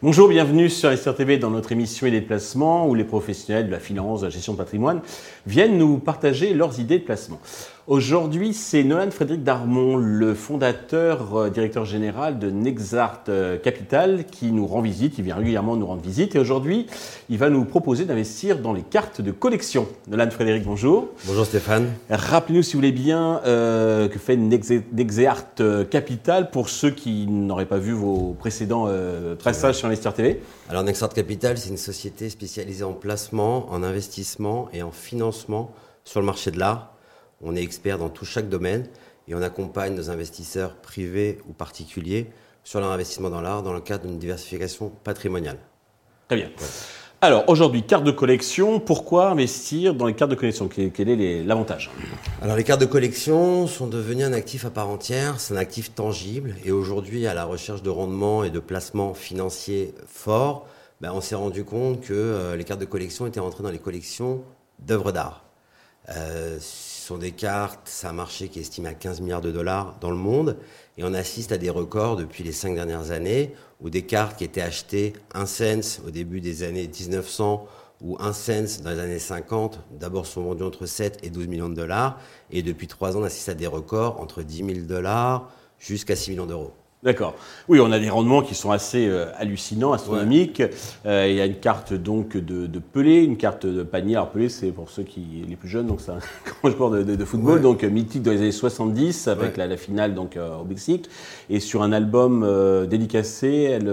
Bonjour, bienvenue sur SRTV dans notre émission et des placements où les professionnels de la finance, de la gestion de patrimoine viennent nous partager leurs idées de placement. Aujourd'hui, c'est Nolan Frédéric Darmon, le fondateur, euh, directeur général de Nexart euh, Capital, qui nous rend visite. Il vient régulièrement nous rendre visite. Et aujourd'hui, il va nous proposer d'investir dans les cartes de collection. Nolan Frédéric, bonjour. Bonjour Stéphane. Rappelez-nous, si vous voulez bien, euh, que fait Nexart Capital pour ceux qui n'auraient pas vu vos précédents euh, sur Investir TV. Alors Nexart Capital, c'est une société spécialisée en placement, en investissement et en financement sur le marché de l'art on est expert dans tout chaque domaine et on accompagne nos investisseurs privés ou particuliers sur leur investissement dans l'art dans le cadre d'une diversification patrimoniale. Très bien. Alors aujourd'hui, carte de collection, pourquoi investir dans les cartes de collection? Quel est l'avantage? Alors les cartes de collection sont devenues un actif à part entière, c'est un actif tangible et aujourd'hui à la recherche de rendement et de placements financiers forts, ben, on s'est rendu compte que euh, les cartes de collection étaient rentrées dans les collections d'œuvres d'art. Euh, sont des cartes, c'est un marché qui est estimé à 15 milliards de dollars dans le monde, et on assiste à des records depuis les cinq dernières années, où des cartes qui étaient achetées 1 cent au début des années 1900 ou 1 cent dans les années 50, d'abord sont vendues entre 7 et 12 millions de dollars, et depuis trois ans, on assiste à des records entre 10 000 dollars jusqu'à 6 millions d'euros. D'accord. Oui, on a des rendements qui sont assez euh, hallucinants, astronomiques. Euh, il y a une carte donc de, de, Pelé, une carte de panier. Alors Pelé, c'est pour ceux qui les plus jeunes, donc c'est un grand joueur de, de, football, donc euh, mythique dans les années 70 avec la, la, finale donc au Mexique. Et sur un album dédicacé, elle,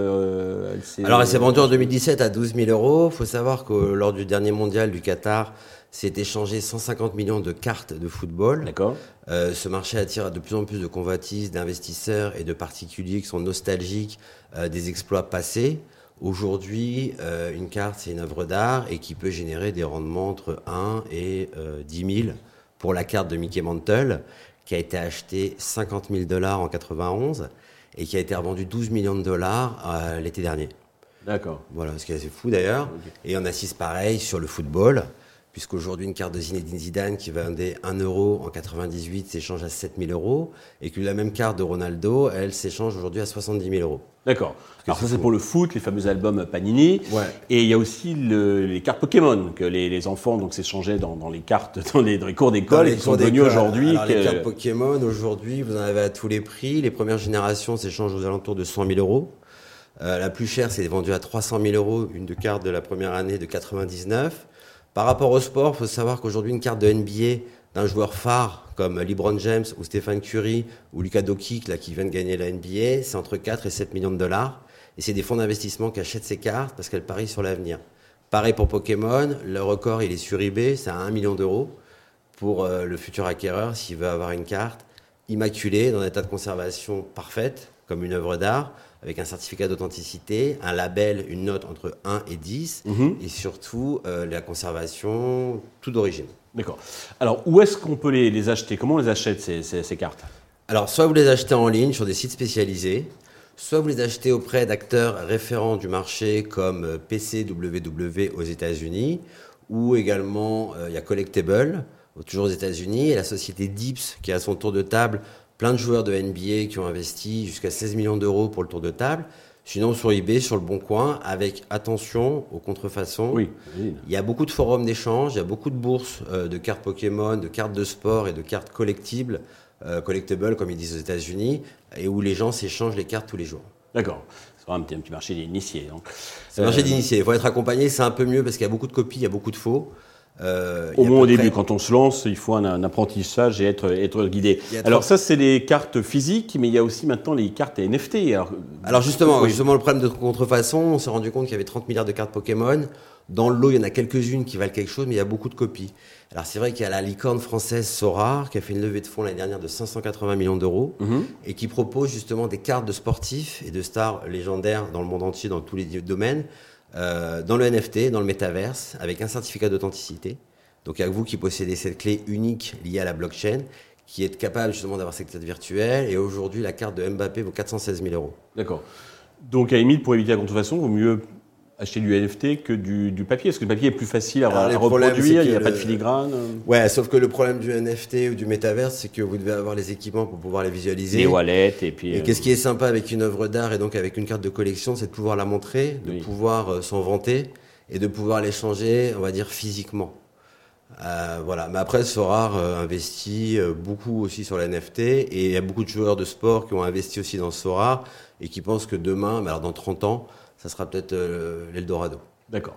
elle s'est. Alors elle s'est vendue en 2017 à 12 000 euros. Il faut savoir que lors du dernier mondial du Qatar, c'est échangé 150 millions de cartes de football. D'accord. Euh, ce marché attire de plus en plus de convoitises, d'investisseurs et de particuliers qui sont nostalgiques euh, des exploits passés. Aujourd'hui, euh, une carte, c'est une œuvre d'art et qui peut générer des rendements entre 1 et 10 000 pour la carte de Mickey Mantle, qui a été achetée 50 000 dollars en 91 et qui a été revendue 12 millions de dollars l'été dernier. D'accord. Voilà, ce qui est assez fou d'ailleurs. Et on assiste pareil sur le football puisqu'aujourd'hui une carte de Zinedine Zidane qui vendait 1 euro en 98 s'échange à 7000 euros, et que la même carte de Ronaldo, elle s'échange aujourd'hui à 70 000 euros. D'accord. Alors ça c'est pour le foot, les fameux albums Panini. Ouais. Et il y a aussi les cartes Pokémon que les, enfants donc s'échangeaient dans, les cartes, dans les, cours d'école et qui sont devenus aujourd'hui. Les cartes Pokémon aujourd'hui, vous en avez à tous les prix. Les premières générations s'échangent aux alentours de 100 000 euros. Euh, la plus chère, c'est vendue à 300 000 euros, une de carte de la première année de 99. Par rapport au sport, il faut savoir qu'aujourd'hui, une carte de NBA d'un joueur phare comme LeBron James ou Stéphane Curry ou Lucas Doncic là, qui vient de gagner la NBA, c'est entre 4 et 7 millions de dollars. Et c'est des fonds d'investissement qui achètent ces cartes parce qu'elles parient sur l'avenir. Pareil pour Pokémon, le record il est sur eBay, c'est à 1 million d'euros pour euh, le futur acquéreur s'il veut avoir une carte immaculée, dans un état de conservation parfaite, comme une œuvre d'art, avec un certificat d'authenticité, un label, une note entre 1 et 10, mhm. et surtout euh, la conservation tout d'origine. D'accord. Alors, où est-ce qu'on peut les, acheter? Comment on les achète, ces, cartes? Alors, soit vous les achetez en ligne sur des sites spécialisés, soit vous les achetez auprès d'acteurs référents du marché comme euh, PCWW aux États-Unis, ou également euh, il y a Collectable, toujours aux États-Unis, et la société Dips, qui a son tour de table plein de joueurs de NBA qui ont investi jusqu'à 16 millions d'euros pour le tour de table. Sinon, sur eBay, sur le Bon Coin, avec attention aux contrefaçons. Oui. Il y a beaucoup de forums d'échange, il y a beaucoup de bourses euh, de cartes Pokémon, de cartes de sport et de cartes collectibles, euh, collectibles comme ils disent aux États-Unis, et où les gens s'échangent les cartes tous les jours. D'accord. C'est un petit, un petit marché d'initiés. C'est un marché euh, d'initiés. Il faut être accompagné, c'est un peu mieux parce qu'il y a beaucoup de copies, il y a beaucoup de faux. Euh, au moins au début, quand on se lance, il faut un, apprentissage et être, être guidé. Alors ça, c'est les cartes physiques, mais il y a aussi maintenant les cartes NFT. Alors, justement, justement, le problème de contrefaçon, on s'est rendu compte qu'il y avait 30 milliards de cartes Pokémon. Dans le lot, il y en a quelques-unes qui valent quelque chose, mais il y a beaucoup de copies. Alors c'est vrai qu'il y a la licorne française Sorar, qui a fait une levée de fonds l'année dernière de 580 millions d'euros, mhm. et qui propose justement des cartes de sportifs et de stars légendaires dans le monde entier, dans tous les domaines, euh, dans le NFT, dans le métaverse, avec un certificat d'authenticité. Donc, avec vous qui possédez cette clé unique liée à la blockchain, qui est capable justement d'avoir cette clé virtuelle. Et aujourd'hui, la carte de Mbappé vaut 416 000 euros. D'accord. Donc, à limite, pour éviter la contrefaçon, vaut mieux acheter du NFT que du, papier Parce que le papier est plus facile à, reproduire, il n'y a pas de filigrane. Ouais, sauf que le problème du NFT ou du métaverse, c'est que vous devez avoir les équipements pour pouvoir les visualiser. Les wallets et puis. Et qu'est-ce qui est sympa avec une œuvre d'art et donc avec une carte de collection, c'est de pouvoir la montrer, de pouvoir s'en vanter et de pouvoir l'échanger, on va dire, physiquement. Euh, voilà. Mais après, Sorar euh, investit euh, beaucoup aussi sur la NFT et il y a beaucoup de joueurs de sport qui ont investi aussi dans Sorar et qui pensent que demain, mais alors dans 30 ans, ça sera peut-être l'Eldorado. D'accord.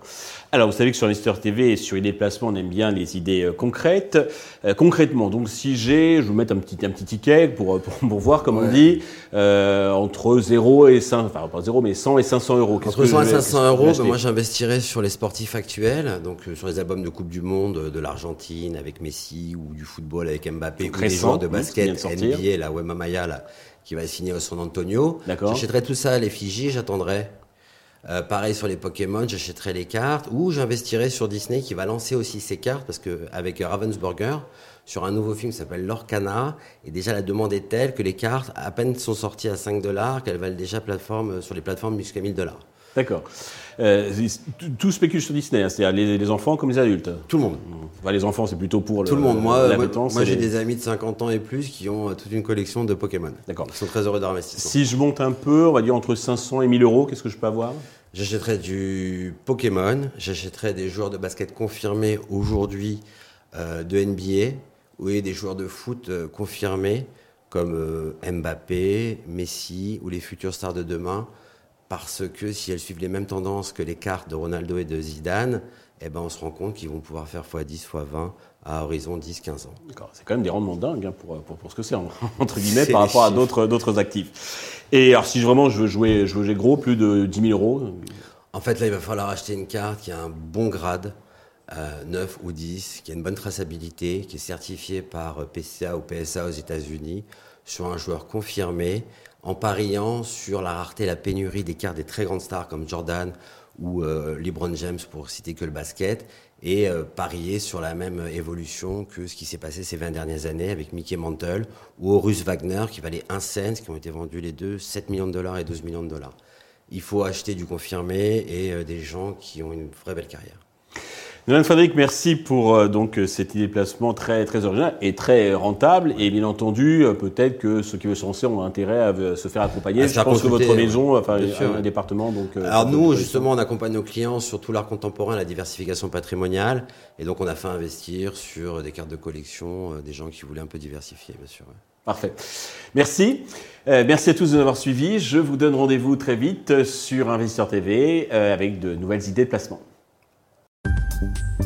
Alors, vous savez que sur Investor TV et sur les déplacements, on aime bien les idées euh, concrètes. Euh, concrètement, donc, si j'ai, je vais vous mettre un petit, un petit ticket pour, pour, voir, comme on dit, euh, entre 0 et 5, enfin, pas 0, mais 100 et 500 euros. Entre 100 et 500 euros, ben, moi, j'investirais sur les sportifs actuels, donc sur les albums de Coupe du Monde de l'Argentine avec Messi ou du football avec Mbappé ou des joueurs de basket NBA, la Wemamaya, là, qui va signer au San Antonio. J'achèterais tout ça à l'effigie, j'attendrai euh, pareil sur les Pokémon, j'achèterai les cartes ou j'investirai sur Disney qui va lancer aussi ses cartes parce que avec Ravensburger sur un nouveau film qui s'appelle Lorcana et déjà la demande est telle que les cartes à peine sont sorties à 5 dollars qu'elles valent déjà sur les plateformes jusqu'à 1000 dollars. D'accord. Euh, tout spécule sur Disney, hein, c'est-à-dire les, enfants comme les adultes. Tout le monde. les enfants, c'est plutôt pour le. Tout le monde. Moi, moi, j'ai des amis de 50 ans et plus qui ont euh, toute une collection de Pokémon. D'accord. Ils sont très heureux d'investir. Si je monte un peu, on va dire entre 500 et 1000 euros, qu'est-ce que je peux avoir? J'achèterais du Pokémon, j'achèterais des joueurs de basket confirmés aujourd'hui euh, de NBA, ou des joueurs de foot confirmés comme Mbappé, Messi ou les futurs stars de demain parce que si elles suivent les mêmes tendances que les cartes de Ronaldo et de Zidane, eh ben on se rend compte qu'ils vont pouvoir faire x10, x20 à horizon 10-15 ans. C'est quand même des rendements dingues hein, pour, pour, ce que c'est, entre guillemets, par rapport à d'autres, d'autres actifs. Et alors, si vraiment je veux jouer, je veux gros, plus de 10 000 euros En fait, là, il va falloir acheter une carte qui a un bon grade, 9 euh, ou 10, qui a une bonne traçabilité, qui est certifiée par PCA ou PSA aux États-Unis, sur un joueur confirmé, en pariant sur la rareté et la pénurie des cartes des très grandes stars comme Jordan ou euh, LeBron James pour citer que le basket et euh, parier sur la même évolution que ce qui s'est passé ces 20 dernières années avec Mickey Mantle ou Horus Wagner qui valait un cent, qui ont été vendus les deux 7 millions de dollars et 12 millions de dollars. Il faut acheter du confirmé et euh, des gens qui ont une vraie belle carrière. Nolan Frédéric, merci pour euh, donc cet déplacement très très original et très rentable. Et bien entendu, euh, peut-être que ceux qui veulent se lancer ont intérêt à se faire accompagner. Je pense que votre maison, enfin un, département, donc. Euh, Alors nous, justement, on accompagne nos clients sur tout l'art contemporain, la diversification patrimoniale, et donc on a fait investir sur des cartes de collection, des gens qui voulaient un peu diversifier, bien sûr. Parfait. Merci. merci à tous de nous avoir suivis. Je vous donne rendez-vous très vite sur Investisseur TV avec de nouvelles idées de placement. Thank you.